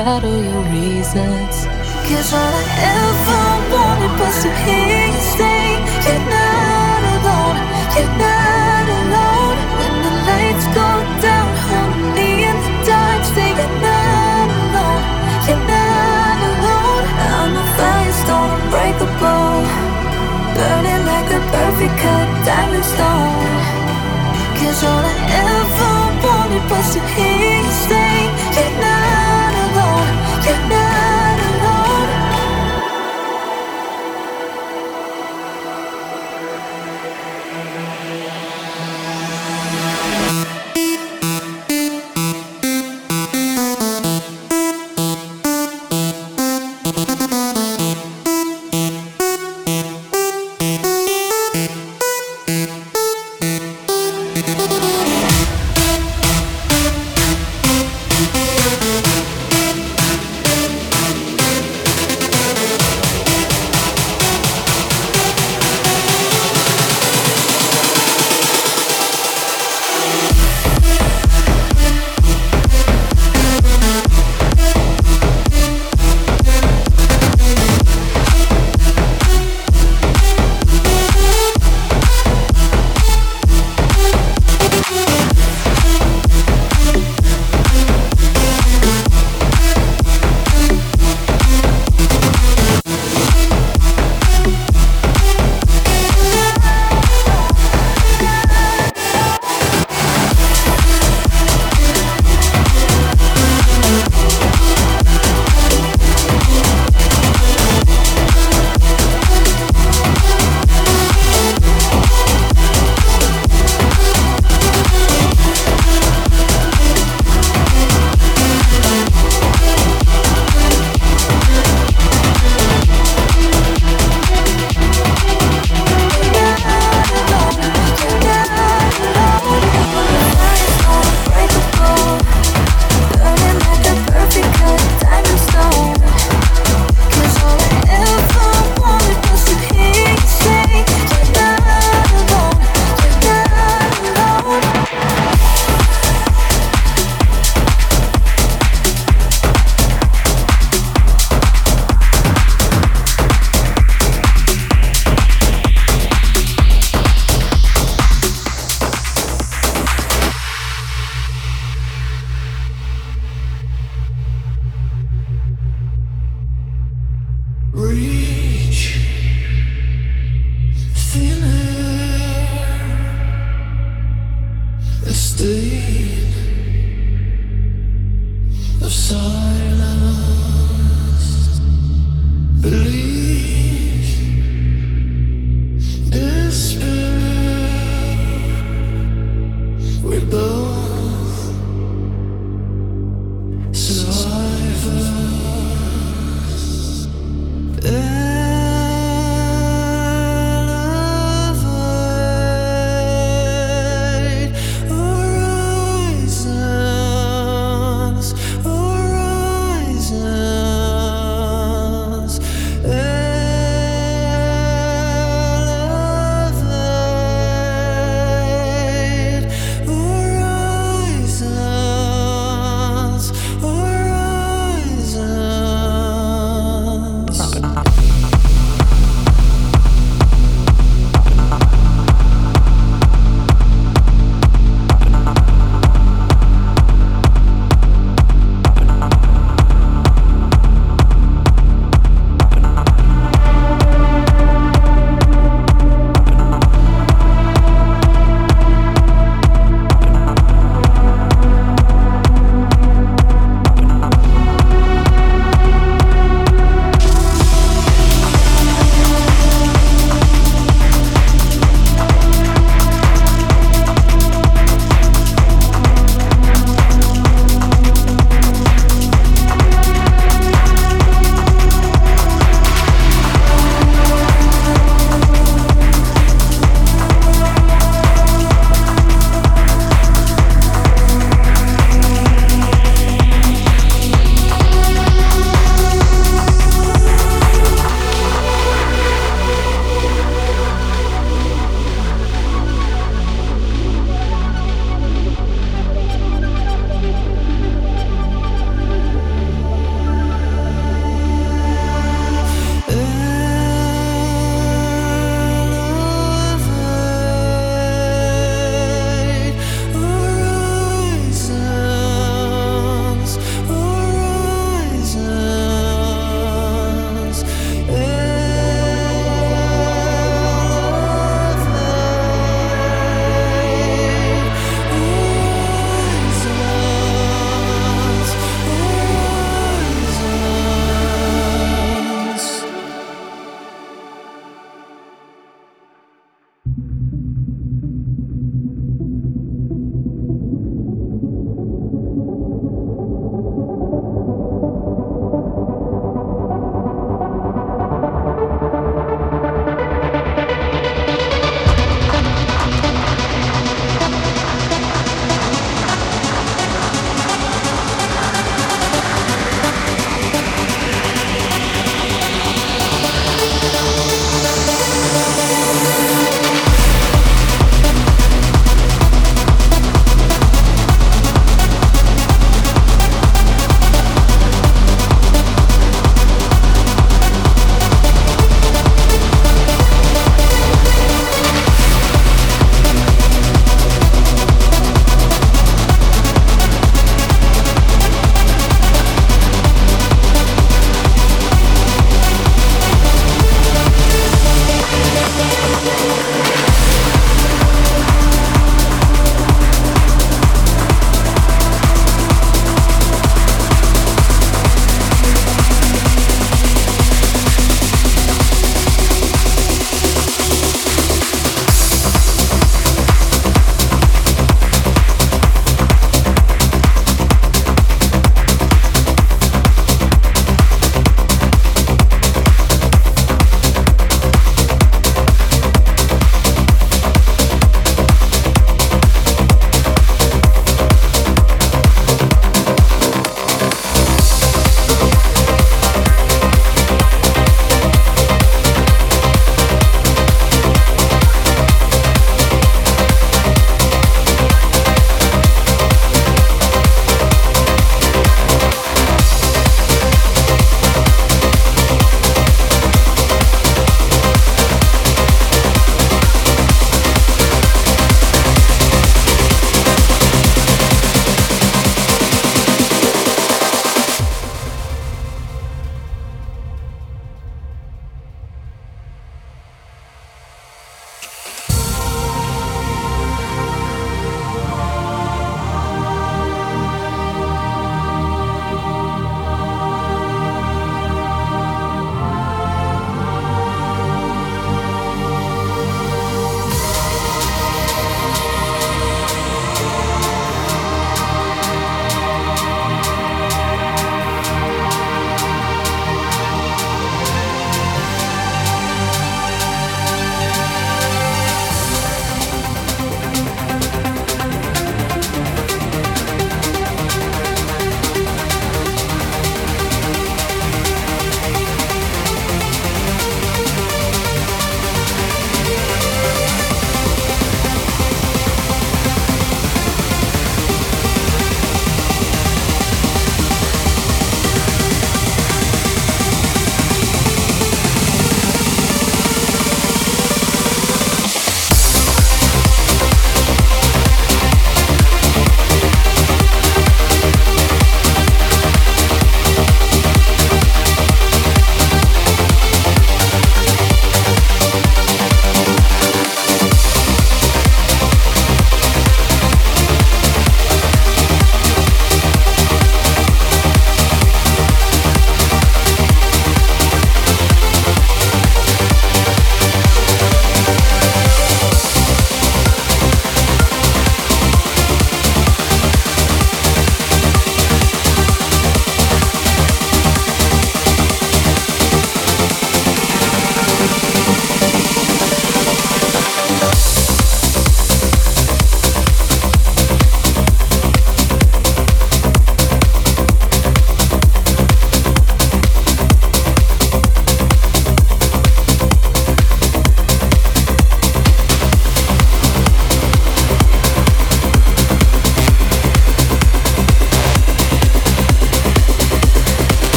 shadow your reasons. Cause all I ever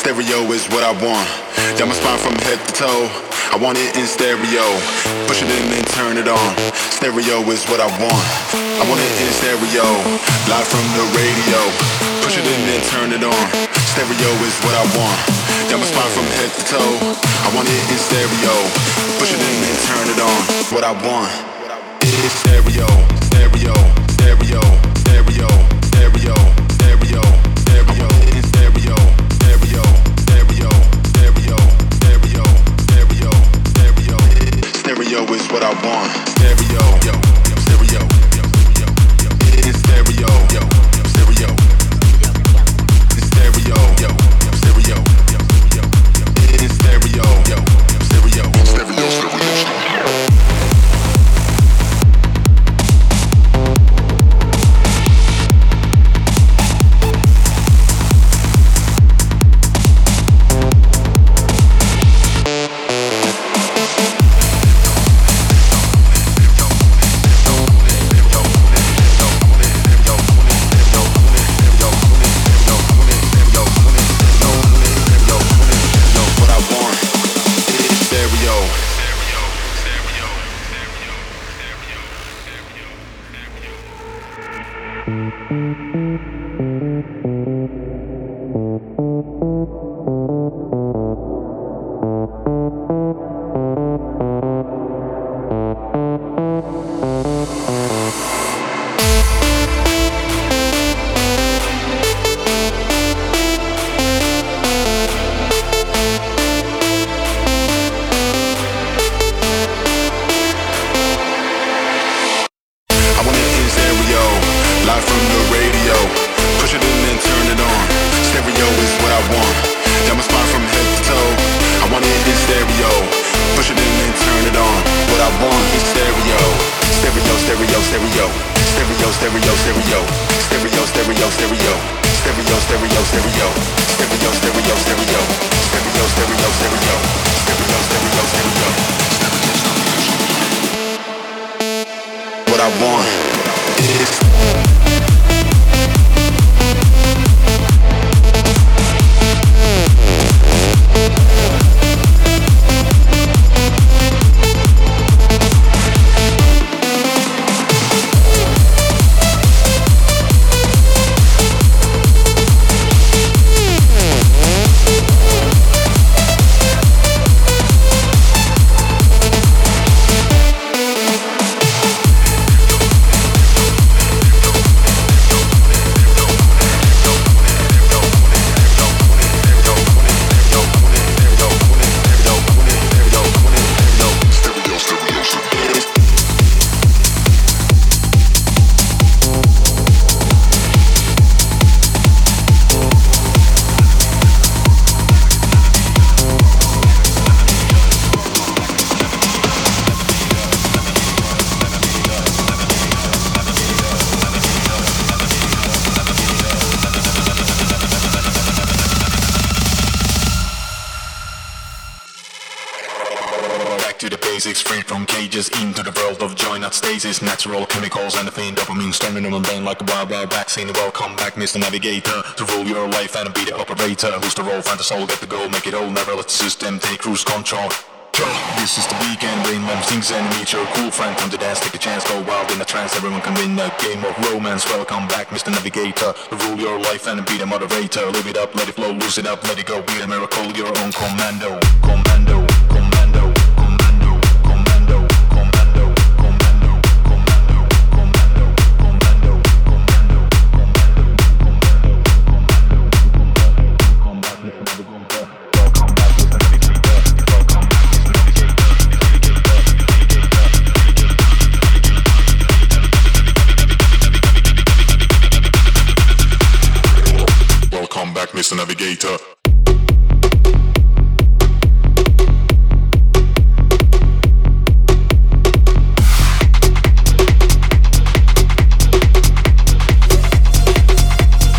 Stereo is what I want. Down my spine from head to toe. I want it in stereo. Push it in and turn it on. Stereo is what I want. I want it in stereo, live from the radio. Push it in and turn it on. Stereo is what I want. Down my spine from head to toe. I want it in stereo. Push it in and turn it on. What I want is stereo, stereo, stereo, stereo, what I want. Stereo, into the world of joy, not stasis. Natural chemicals and the faint dopamine, storming on the brain like a wild, wild vaccine. Welcome back, Mr. Navigator, to rule your life and be the operator. Who's the role, find the soul, get the goal, make it all, never let the system take cruise control. This is the weekend, brain lamp things and meet your cool friend. Come to dance, take a chance, go wild in a trance. Everyone can win a game of romance. Welcome back, Mr. Navigator. To rule your life and be the moderator. Live it up, let it flow, lose it up, let it go. Be a miracle, your own. Commando, commando, Mr. Navigator.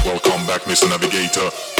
Welcome back, Mr. Navigator.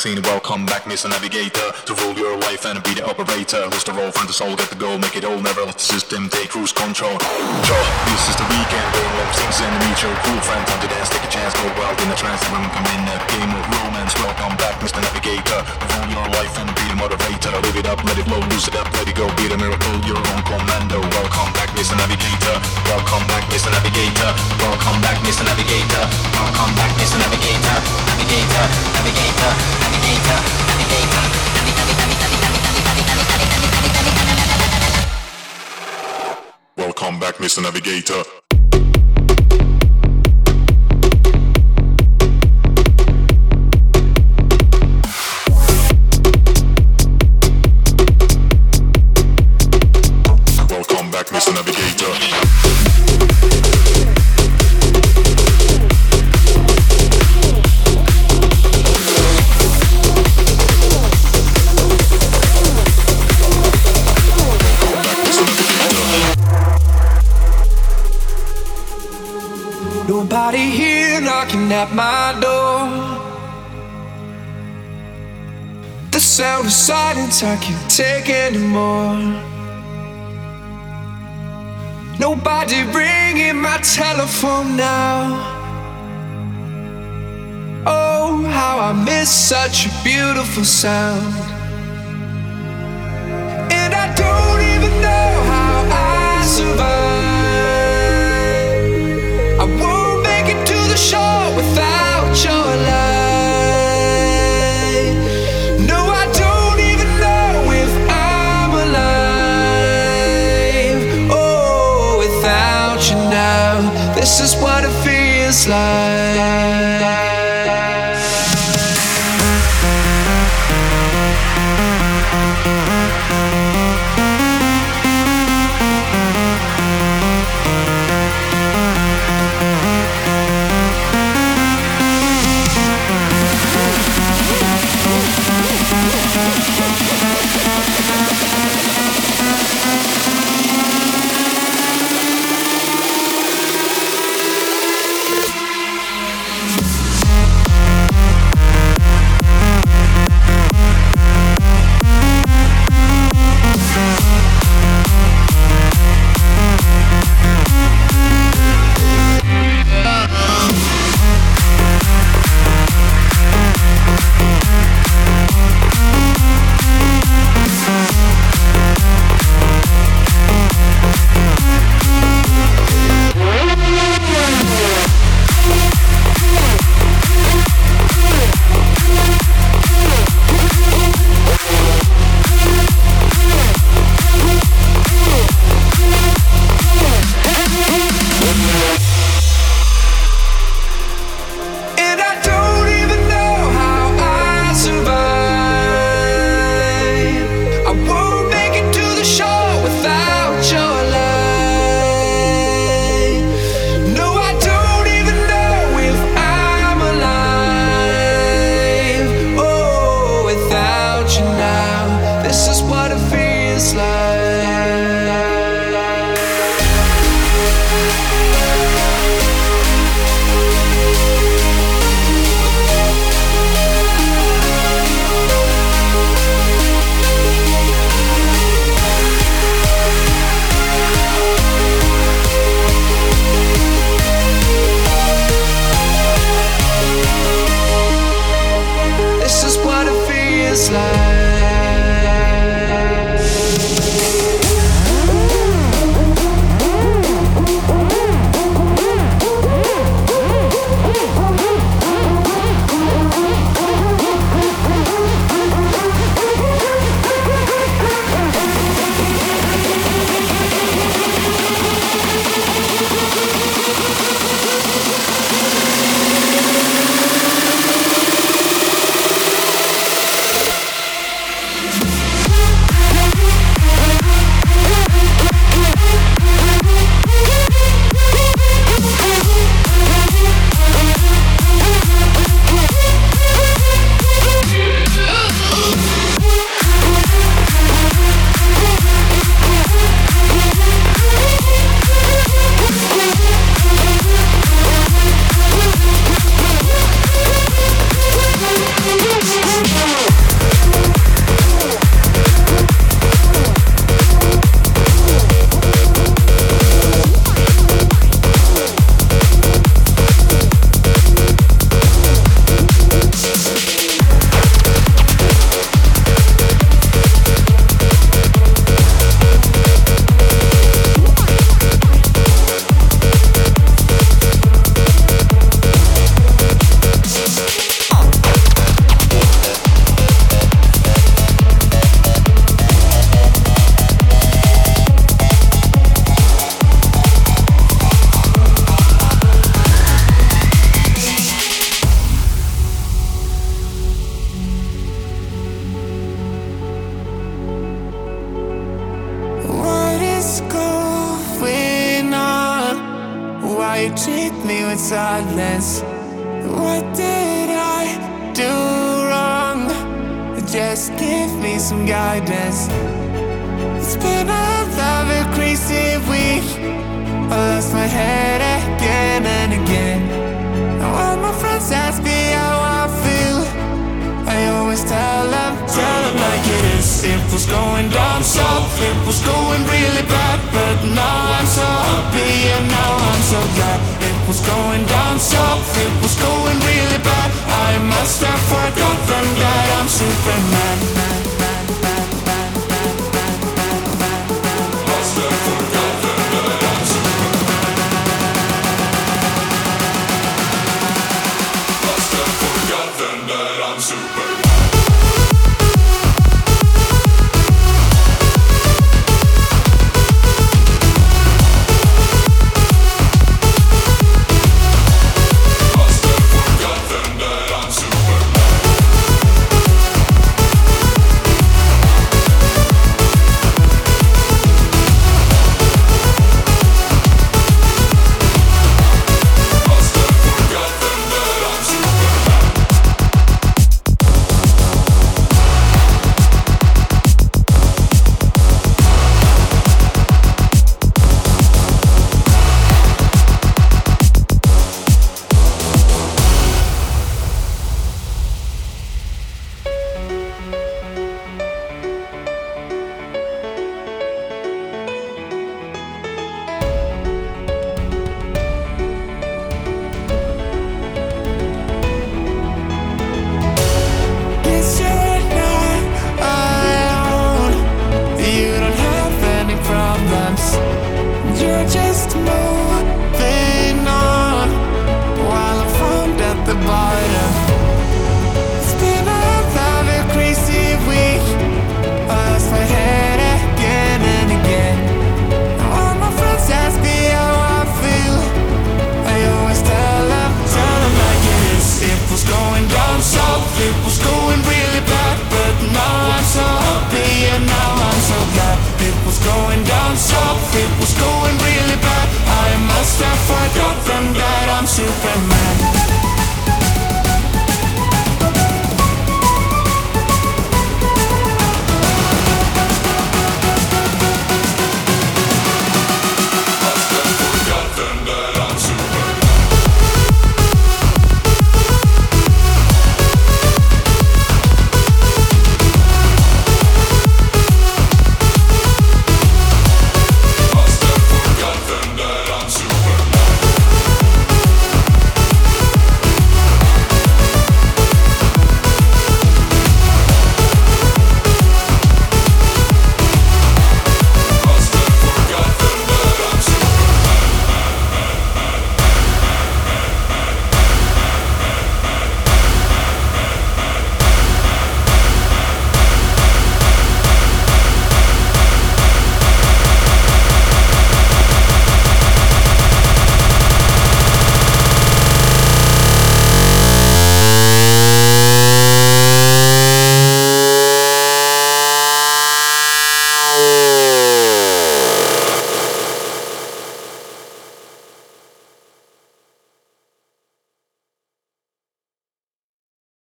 Vaccine. Welcome back, Mr. Navigator, to rule life and be the operator. Who's the role, find the soul, get the goal, make it all, never let the system take cruise control. This is the weekend, going home, things and meet your cool friend. Time to dance, take a chance, go wild in a trance. Everyone come in a game of romance. Welcome back, Mr. Navigator, to rule your life and be the motivator. Live it up, let it flow, lose it up, let it go, be the miracle, your own commando. Welcome back, Mr. Navigator. Welcome back, Mr. Navigator. Welcome back, Mr. Navigator. Welcome back, Mr. Navigator. Navigator, navigator, navigator, navigator. Welcome Mr. Navigator. At my door. The sound of silence I can't take anymore. Nobody ringing my telephone now. Oh, how I miss such a beautiful sound. And I don't even know how I survive. This is what it feels like.